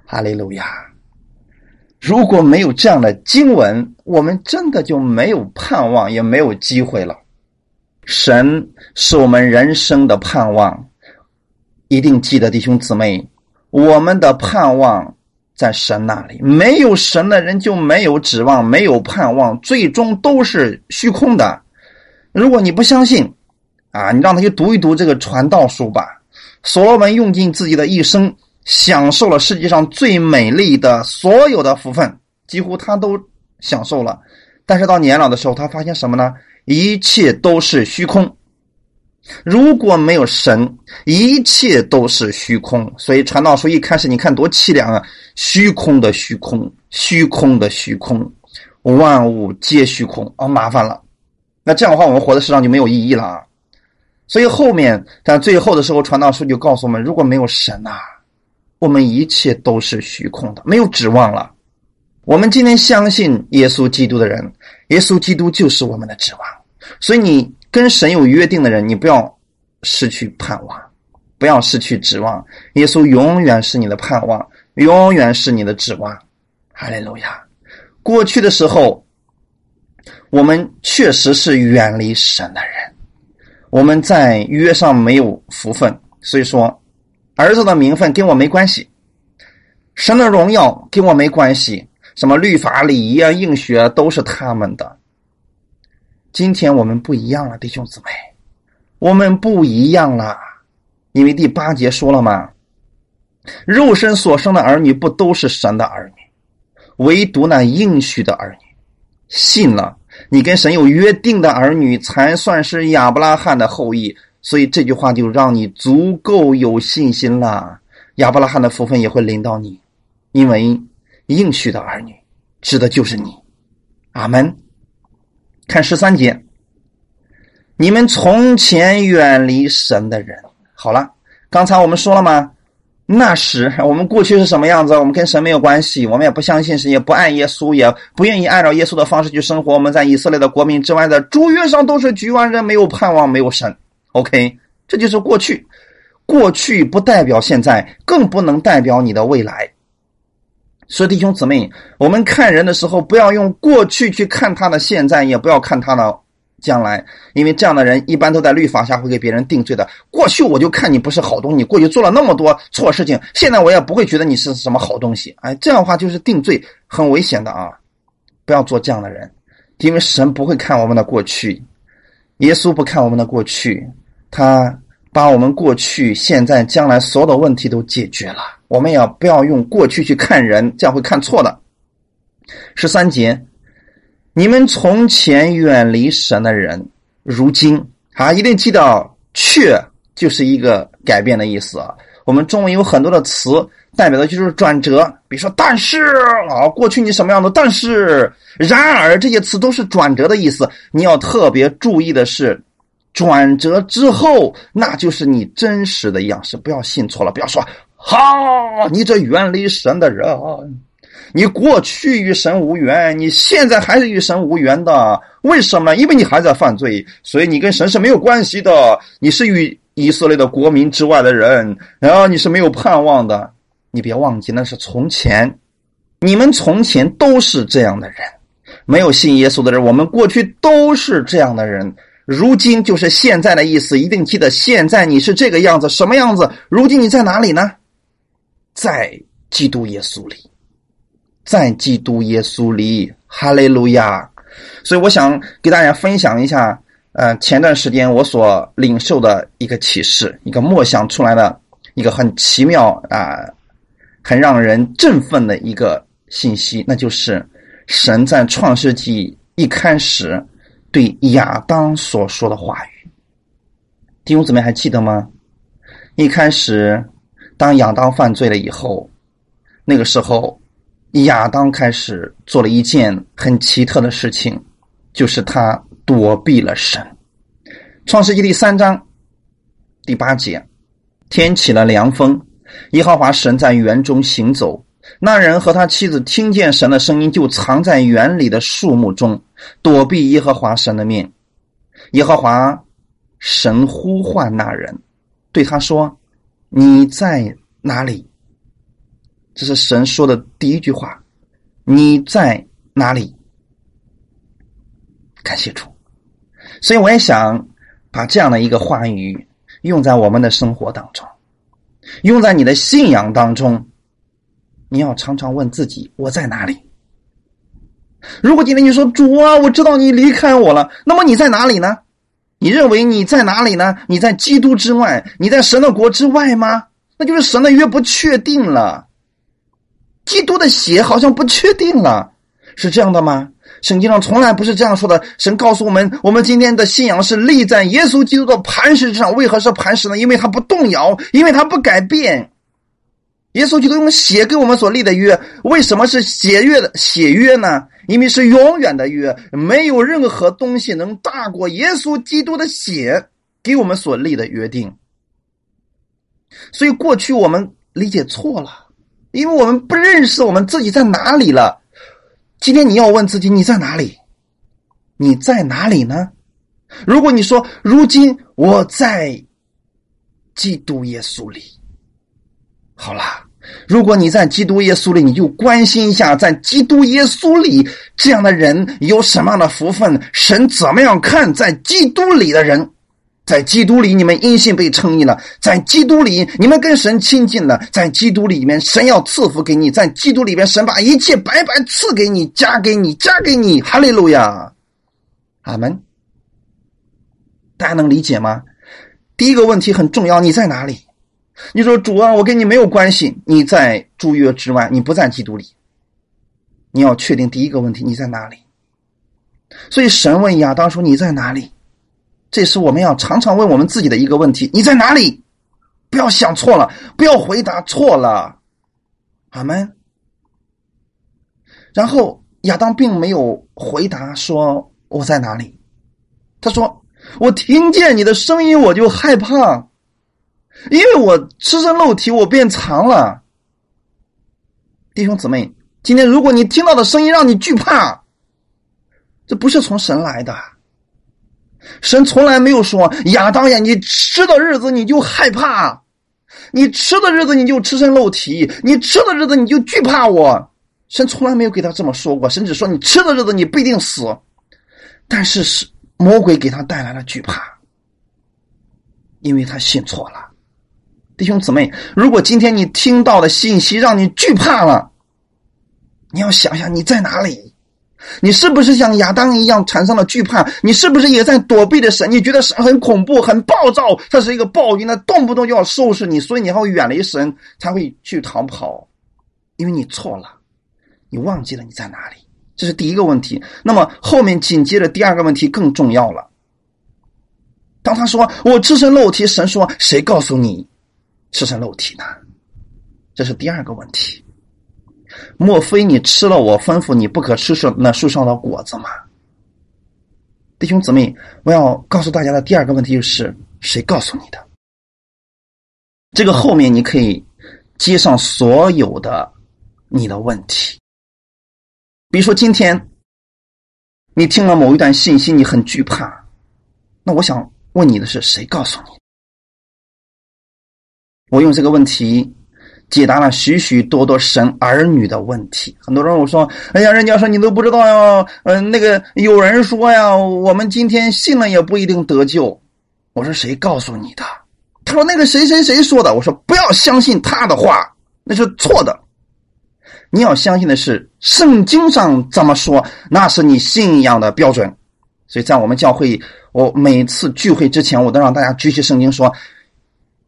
A: 哈利路亚！如果没有这样的经文，我们真的就没有盼望，也没有机会了。神是我们人生的盼望，一定记得弟兄姊妹，我们的盼望在神那里。没有神的人就没有指望，没有盼望，最终都是虚空的。如果你不相信，啊，你让他去读一读这个传道书吧。所罗门用尽自己的一生，享受了世界上最美丽的所有的福分，几乎他都享受了。但是到年老的时候，他发现什么呢？一切都是虚空，如果没有神，一切都是虚空。所以传道书一开始，你看多凄凉啊！虚空的虚空，虚空的虚空，万物皆虚空。哦，麻烦了。那这样的话，我们活在世上就没有意义了啊。所以后面在最后的时候，传道书就告诉我们：如果没有神呐，我们一切都是虚空的，没有指望了。我们今天相信耶稣基督的人，耶稣基督就是我们的指望。所以你跟神有约定的人，你不要失去盼望，不要失去指望。耶稣永远是你的盼望，永远是你的指望。哈利路亚！过去的时候，我们确实是远离神的人。我们在约上没有福分，所以说，儿子的名分跟我没关系，神的荣耀跟我没关系，什么律法礼仪啊、应许啊，都是他们的。今天我们不一样了，弟兄姊妹，我们不一样了，因为第八节说了嘛，肉身所生的儿女不都是神的儿女，唯独那应许的儿女，信了。你跟神有约定的儿女，才算是亚伯拉罕的后裔。所以这句话就让你足够有信心了。亚伯拉罕的福分也会临到你，因为应许的儿女指的就是你。阿门。看十三节，你们从前远离神的人，好了，刚才我们说了吗？那时我们过去是什么样子？我们跟神没有关系，我们也不相信神，也不爱耶稣，也不愿意按照耶稣的方式去生活。我们在以色列的国民之外的诸约上都是局外人，没有盼望，没有神。OK，这就是过去。过去不代表现在，更不能代表你的未来。所以弟兄姊妹，我们看人的时候，不要用过去去看他的现在，也不要看他的。将来，因为这样的人一般都在律法下会给别人定罪的。过去我就看你不是好东西，过去做了那么多错事情，现在我也不会觉得你是什么好东西。哎，这样的话就是定罪，很危险的啊！不要做这样的人，因为神不会看我们的过去，耶稣不看我们的过去，他把我们过去、现在、将来所有的问题都解决了。我们也不要用过去去看人，这样会看错的。十三节。你们从前远离神的人，如今啊，一定记得“却”就是一个改变的意思啊。我们中文有很多的词，代表的就是转折。比如说“但是”啊，过去你什么样的？但是、然而这些词都是转折的意思。你要特别注意的是，转折之后，那就是你真实的样式。不要信错了，不要说“哈，你这远离神的人”。你过去与神无缘，你现在还是与神无缘的，为什么？因为你还在犯罪，所以你跟神是没有关系的。你是与以色列的国民之外的人，然后你是没有盼望的。你别忘记，那是从前，你们从前都是这样的人，没有信耶稣的人，我们过去都是这样的人。如今就是现在的意思，一定记得，现在你是这个样子，什么样子？如今你在哪里呢？在基督耶稣里。在基督耶稣里，哈利路亚！所以我想给大家分享一下，呃，前段时间我所领受的一个启示，一个默想出来的一个很奇妙啊，很让人振奋的一个信息，那就是神在创世纪一开始对亚当所说的话语。弟兄姊妹还记得吗？一开始，当亚当犯罪了以后，那个时候。亚当开始做了一件很奇特的事情，就是他躲避了神。创世纪第三章第八节，天起了凉风，耶和华神在园中行走。那人和他妻子听见神的声音，就藏在园里的树木中，躲避耶和华神的面。耶和华神呼唤那人，对他说：“你在哪里？”这是神说的第一句话，你在哪里？感谢主，所以我也想把这样的一个话语用在我们的生活当中，用在你的信仰当中。你要常常问自己：我在哪里？如果今天你说主啊，我知道你离开我了，那么你在哪里呢？你认为你在哪里呢？你在基督之外？你在神的国之外吗？那就是神的约不确定了。基督的血好像不确定了，是这样的吗？圣经上从来不是这样说的。神告诉我们，我们今天的信仰是立在耶稣基督的磐石之上。为何是磐石呢？因为它不动摇，因为它不改变。耶稣基督用血给我们所立的约，为什么是血约的血约呢？因为是永远的约，没有任何东西能大过耶稣基督的血给我们所立的约定。所以过去我们理解错了，因为我们不认识我们自己在哪里了。今天你要问自己你在哪里？你在哪里呢？如果你说如今我在基督耶稣里，好啦，如果你在基督耶稣里，你就关心一下在基督耶稣里这样的人有什么样的福分，神怎么样看在基督里的人。在基督里，你们因信被称义了；在基督里，你们跟神亲近了；在基督里面，神要赐福给你；在基督里面，神把一切白白赐给你，加给你，加给你。哈利路亚，阿门。大家能理解吗？第一个问题很重要，你在哪里？你说主啊，我跟你没有关系，你在诸约之外，你不在基督里。你要确定第一个问题，你在哪里？所以神问亚当说：“你在哪里？”这是我们要常常问我们自己的一个问题：你在哪里？不要想错了，不要回答错了。阿门。然后亚当并没有回答说我在哪里，他说我听见你的声音我就害怕，因为我赤身露体，我变长了。弟兄姊妹，今天如果你听到的声音让你惧怕，这不是从神来的。神从来没有说亚当呀，你吃的日子你就害怕，你吃的日子你就赤身露体，你吃的日子你就惧怕我。神从来没有给他这么说过，神只说你吃的日子你不一定死，但是是魔鬼给他带来了惧怕，因为他信错了。弟兄姊妹，如果今天你听到的信息让你惧怕了，你要想想你在哪里。你是不是像亚当一样产生了惧怕？你是不是也在躲避着神？你觉得神很恐怖、很暴躁，他是一个暴君，他动不动就要收拾你，所以你还会远离神，才会去逃跑，因为你错了，你忘记了你在哪里。这是第一个问题。那么后面紧接着第二个问题更重要了。当他说我赤身露体，神说谁告诉你赤身露体呢？这是第二个问题。莫非你吃了我吩咐你不可吃树那树上的果子吗？弟兄姊妹，我要告诉大家的第二个问题就是：谁告诉你的？这个后面你可以接上所有的你的问题。比如说，今天你听了某一段信息，你很惧怕，那我想问你的是：谁告诉你？我用这个问题。解答了许许多多神儿女的问题。很多人我说：“哎呀，人家说你都不知道呀。”嗯，那个有人说呀，我们今天信了也不一定得救。我说谁告诉你的？他说那个谁谁谁说的。我说不要相信他的话，那是错的。你要相信的是圣经上怎么说，那是你信仰的标准。所以在我们教会，我每次聚会之前，我都让大家举起圣经说：“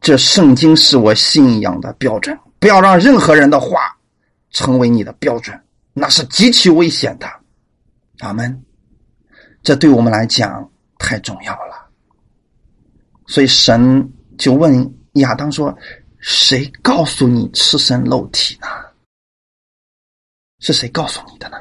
A: 这圣经是我信仰的标准。”不要让任何人的话成为你的标准，那是极其危险的。阿门。这对我们来讲太重要了。所以神就问亚当说：“谁告诉你赤身露体呢？是谁告诉你的呢？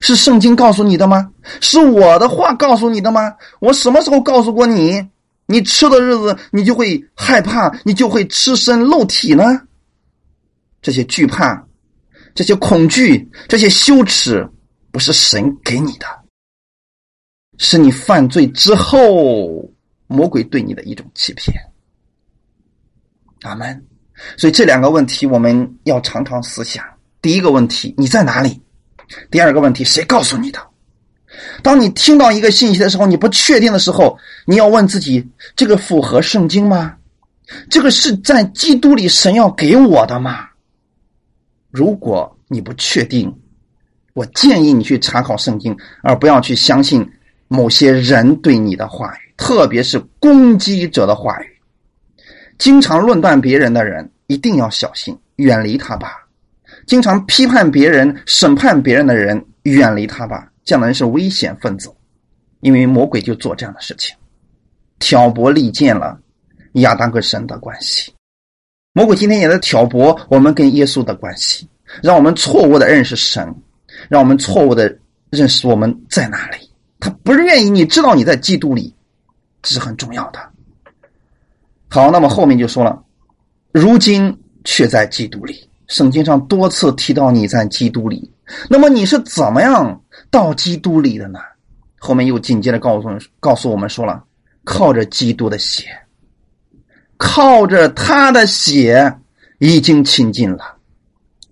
A: 是圣经告诉你的吗？是我的话告诉你的吗？我什么时候告诉过你？你吃的日子，你就会害怕，你就会赤身露体呢？”这些惧怕、这些恐惧、这些羞耻，不是神给你的，是你犯罪之后魔鬼对你的一种欺骗。阿门。所以这两个问题我们要常常思想：第一个问题，你在哪里？第二个问题，谁告诉你的？当你听到一个信息的时候，你不确定的时候，你要问自己：这个符合圣经吗？这个是在基督里神要给我的吗？如果你不确定，我建议你去查考圣经，而不要去相信某些人对你的话语，特别是攻击者的话语。经常论断别人的人，一定要小心，远离他吧。经常批判别人、审判别人的人，远离他吧。将来是危险分子，因为魔鬼就做这样的事情，挑拨离间了亚当跟神的关系。魔鬼今天也在挑拨我们跟耶稣的关系，让我们错误的认识神，让我们错误的认识我们在哪里。他不是愿意你知道你在基督里，这是很重要的。好，那么后面就说了，如今却在基督里。圣经上多次提到你在基督里，那么你是怎么样到基督里的呢？后面又紧接着告诉告诉我们说了，靠着基督的血。靠着他的血已经亲近了。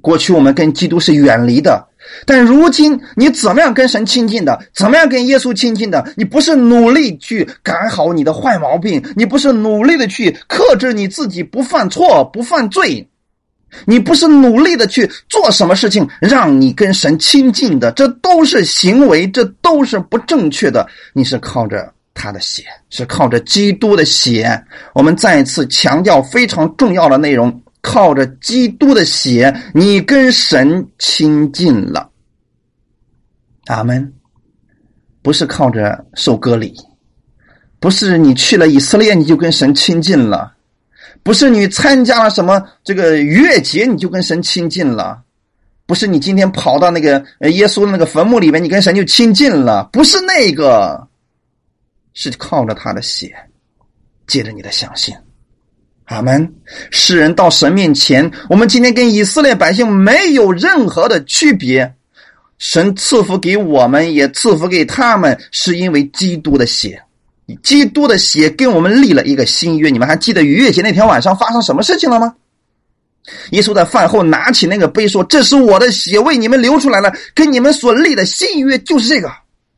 A: 过去我们跟基督是远离的，但如今你怎么样跟神亲近的？怎么样跟耶稣亲近的？你不是努力去改好你的坏毛病，你不是努力的去克制你自己不犯错不犯罪，你不是努力的去做什么事情让你跟神亲近的，这都是行为，这都是不正确的。你是靠着。他的血是靠着基督的血，我们再一次强调非常重要的内容：靠着基督的血，你跟神亲近了。阿门。不是靠着受割礼，不是你去了以色列你就跟神亲近了，不是你参加了什么这个月节你就跟神亲近了，不是你今天跑到那个耶稣的那个坟墓里面你跟神就亲近了，不是那个。是靠着他的血，借着你的相信，阿门。世人到神面前，我们今天跟以色列百姓没有任何的区别。神赐福给我们，也赐福给他们，是因为基督的血。基督的血跟我们立了一个新约。你们还记得逾越节那天晚上发生什么事情了吗？耶稣在饭后拿起那个杯说：“这是我的血，为你们流出来了。跟你们所立的新约就是这个，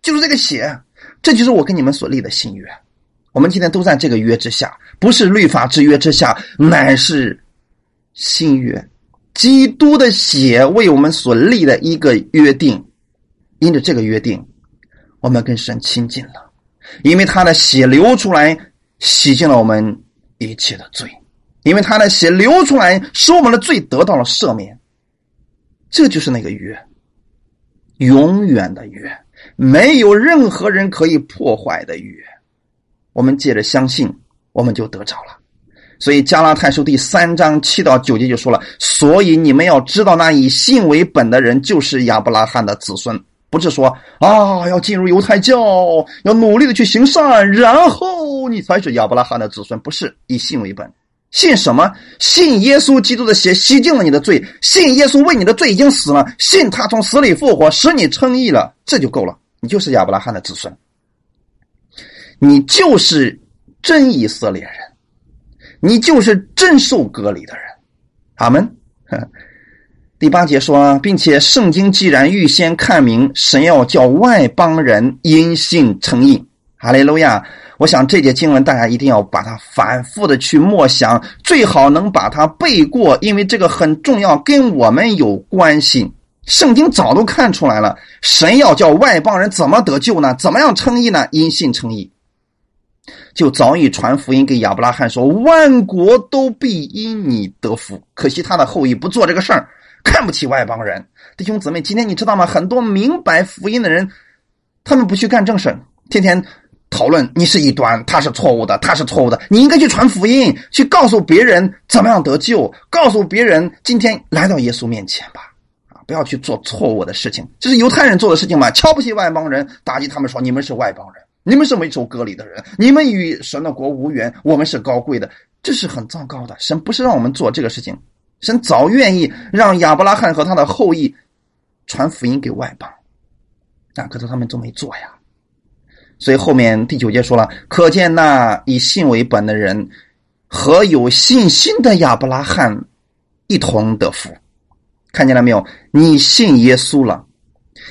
A: 就是这个血。”这就是我跟你们所立的新约，我们今天都在这个约之下，不是律法之约之下，乃是新约，基督的血为我们所立的一个约定。因着这个约定，我们跟神亲近了，因为他的血流出来，洗净了我们一切的罪；因为他的血流出来，使我们的罪得到了赦免。这就是那个约，永远的约。没有任何人可以破坏的约，我们借着相信，我们就得着了。所以加拉太书第三章七到九节就说了：所以你们要知道，那以信为本的人就是亚伯拉罕的子孙，不是说啊要进入犹太教，要努力的去行善，然后你才是亚伯拉罕的子孙，不是以信为本。信什么？信耶稣基督的血洗净了你的罪，信耶稣为你的罪已经死了，信他从死里复活，使你称义了，这就够了。你就是亚伯拉罕的子孙，你就是真以色列人，你就是真受割礼的人。阿门。第八节说，并且圣经既然预先看明，神要叫外邦人因信称义。哈利路亚。我想这节经文大家一定要把它反复的去默想，最好能把它背过，因为这个很重要，跟我们有关系。圣经早都看出来了，神要叫外邦人怎么得救呢？怎么样称义呢？因信称义，就早已传福音给亚伯拉罕说，万国都必因你得福。可惜他的后裔不做这个事儿，看不起外邦人。弟兄姊妹，今天你知道吗？很多明白福音的人，他们不去干正事天天。讨论你是异端，他是错误的，他是错误的。你应该去传福音，去告诉别人怎么样得救，告诉别人今天来到耶稣面前吧。啊，不要去做错误的事情，这是犹太人做的事情嘛？瞧不起外邦人，打击他们说你们是外邦人，你们是没受割礼的人，你们与神的国无缘，我们是高贵的，这是很糟糕的。神不是让我们做这个事情，神早愿意让亚伯拉罕和他的后裔传福音给外邦，啊，可是他们都没做呀。所以后面第九节说了，可见那以信为本的人和有信心的亚伯拉罕一同得福，看见了没有？你信耶稣了，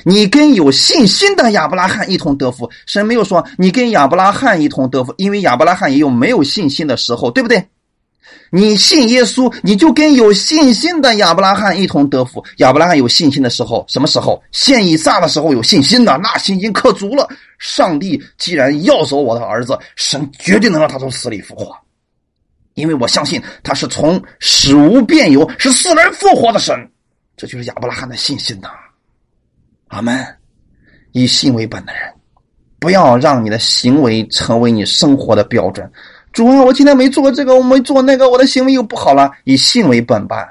A: 你跟有信心的亚伯拉罕一同得福。神没有说你跟亚伯拉罕一同得福，因为亚伯拉罕也有没有信心的时候，对不对？你信耶稣，你就跟有信心的亚伯拉罕一同得福。亚伯拉罕有信心的时候，什么时候？献以撒的时候有信心的，那信心可足了。上帝既然要走我的儿子，神绝对能让他从死里复活，因为我相信他是从死无变有，是死人复活的神。这就是亚伯拉罕的信心呐。阿门。以信为本的人，不要让你的行为成为你生活的标准。主啊，我今天没做这个，我没做那个，我的行为又不好了。以信为本吧，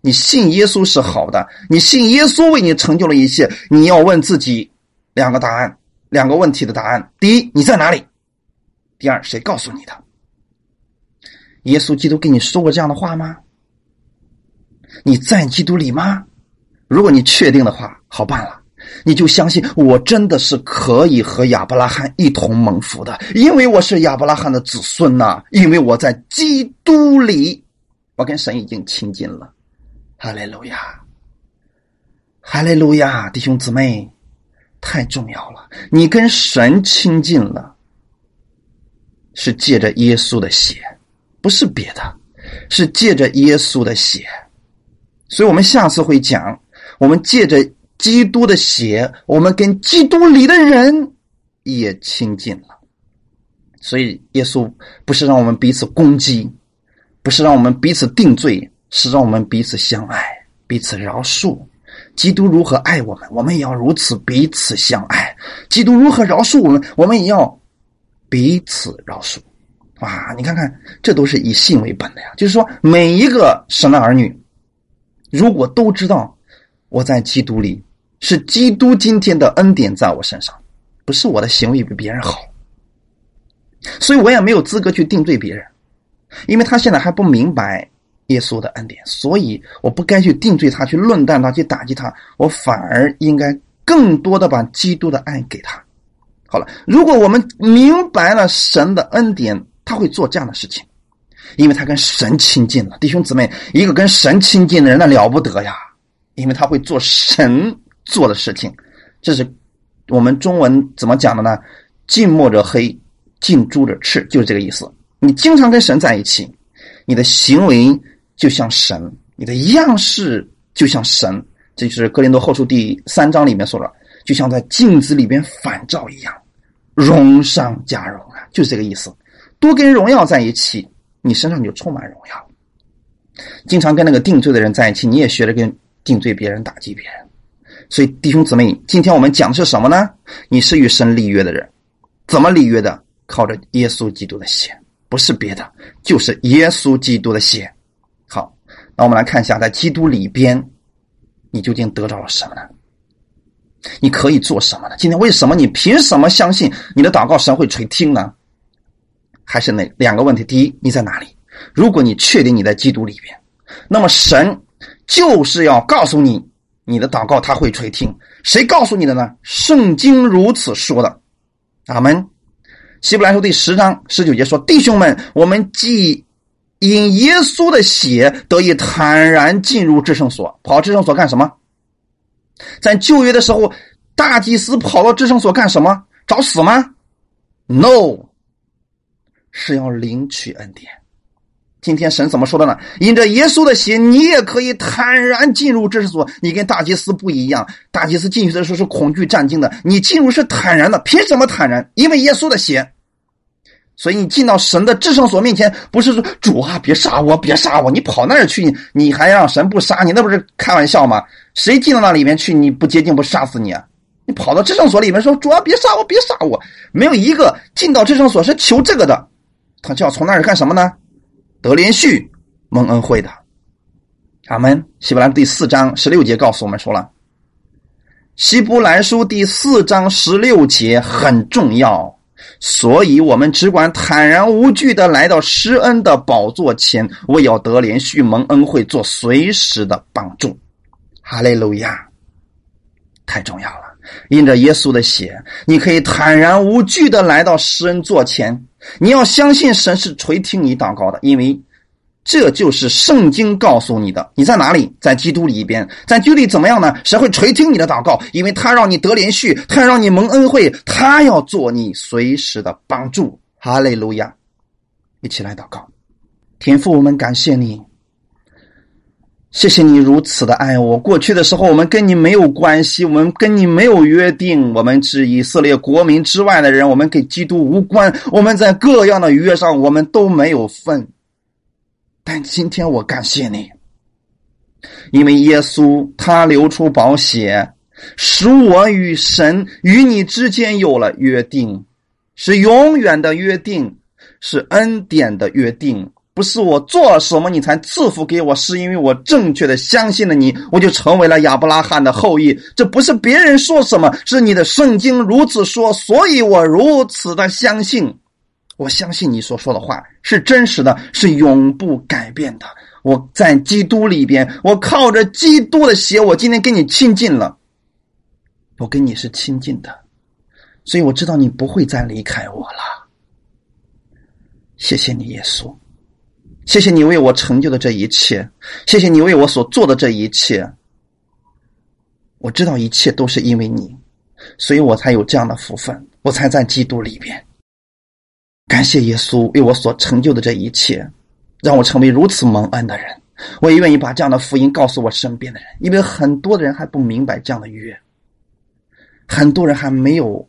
A: 你信耶稣是好的，你信耶稣为你成就了一切。你要问自己两个答案，两个问题的答案：第一，你在哪里？第二，谁告诉你的？耶稣基督跟你说过这样的话吗？你在基督里吗？如果你确定的话，好办了。你就相信我真的是可以和亚伯拉罕一同蒙福的，因为我是亚伯拉罕的子孙呐，因为我在基督里，我跟神已经亲近了。哈利路亚，哈利路亚，弟兄姊妹，太重要了！你跟神亲近了，是借着耶稣的血，不是别的，是借着耶稣的血。所以我们下次会讲，我们借着。基督的血，我们跟基督里的人也亲近了。所以，耶稣不是让我们彼此攻击，不是让我们彼此定罪，是让我们彼此相爱、彼此饶恕。基督如何爱我们，我们也要如此彼此相爱。基督如何饶恕我们，我们也要彼此饶恕。哇，你看看，这都是以信为本的呀。就是说，每一个神的儿女，如果都知道我在基督里。是基督今天的恩典在我身上，不是我的行为比别人好，所以我也没有资格去定罪别人，因为他现在还不明白耶稣的恩典，所以我不该去定罪他，去论断他，去打击他，我反而应该更多的把基督的爱给他。好了，如果我们明白了神的恩典，他会做这样的事情，因为他跟神亲近了。弟兄姊妹，一个跟神亲近的人那了不得呀，因为他会做神。做的事情，这是我们中文怎么讲的呢？近墨者黑，近朱者赤，就是这个意思。你经常跟神在一起，你的行为就像神，你的样式就像神。这就是哥林多后书第三章里面说的，就像在镜子里边反照一样，荣上加荣啊，就是这个意思。多跟荣耀在一起，你身上就充满荣耀。经常跟那个定罪的人在一起，你也学着跟定罪别人、打击别人。所以，弟兄姊妹，今天我们讲的是什么呢？你是与神立约的人，怎么立约的？靠着耶稣基督的血，不是别的，就是耶稣基督的血。好，那我们来看一下，在基督里边，你究竟得到了什么呢？你可以做什么呢？今天为什么你凭什么相信你的祷告神会垂听呢？还是那两个问题：第一，你在哪里？如果你确定你在基督里边，那么神就是要告诉你。你的祷告他会垂听，谁告诉你的呢？圣经如此说的，阿门。希伯来书第十章十九节说：“弟兄们，我们既因耶稣的血得以坦然进入至圣所，跑至圣所干什么？在旧约的时候，大祭司跑到至圣所干什么？找死吗？No，是要领取恩典。”今天神怎么说的呢？因着耶稣的血，你也可以坦然进入这所。你跟大祭司不一样，大祭司进去的时候是恐惧战惊的，你进入是坦然的。凭什么坦然？因为耶稣的血。所以你进到神的至圣所面前，不是说主啊，别杀我，别杀我，你跑那儿去，你还让神不杀你？那不是开玩笑吗？谁进到那里面去，你不接近不杀死你啊？你跑到至圣所里面说主啊，别杀我，别杀我，没有一个进到至圣所是求这个的，他就要从那儿干什么呢？得连续蒙恩惠的，阿门。希伯来第四章十六节告诉我们说了，希伯来书第四章十六节很重要，所以我们只管坦然无惧的来到施恩的宝座前，为要得连续蒙恩惠，做随时的帮助。哈利路亚，太重要了。因着耶稣的血，你可以坦然无惧的来到施恩座前。你要相信神是垂听你祷告的，因为这就是圣经告诉你的。你在哪里？在基督里边，在基督里怎么样呢？神会垂听你的祷告，因为他让你得连续，他让你蒙恩惠，他要做你随时的帮助。哈利路亚！一起来祷告，天父，我们感谢你。谢谢你如此的爱我。过去的时候，我们跟你没有关系，我们跟你没有约定，我们是以色列国民之外的人，我们跟基督无关。我们在各样的约上，我们都没有份。但今天我感谢你，因为耶稣他流出宝血，使我与神与你之间有了约定，是永远的约定，是恩典的约定。不是我做了什么你才赐福给我，是因为我正确的相信了你，我就成为了亚伯拉罕的后裔。这不是别人说什么，是你的圣经如此说，所以我如此的相信。我相信你所说的话是真实的，是永不改变的。我在基督里边，我靠着基督的血，我今天跟你亲近了。我跟你是亲近的，所以我知道你不会再离开我了。谢谢你，耶稣。谢谢你为我成就的这一切，谢谢你为我所做的这一切。我知道一切都是因为你，所以我才有这样的福分，我才在基督里边。感谢耶稣为我所成就的这一切，让我成为如此蒙恩的人。我也愿意把这样的福音告诉我身边的人，因为很多的人还不明白这样的约，很多人还没有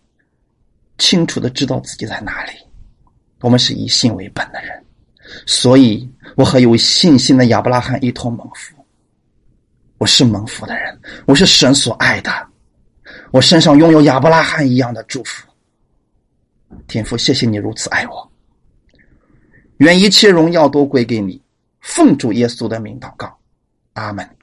A: 清楚的知道自己在哪里。我们是以信为本的人。所以，我和有信心的亚伯拉罕一同蒙福。我是蒙福的人，我是神所爱的，我身上拥有亚伯拉罕一样的祝福。天父，谢谢你如此爱我。愿一切荣耀都归给你。奉主耶稣的名祷告，阿门。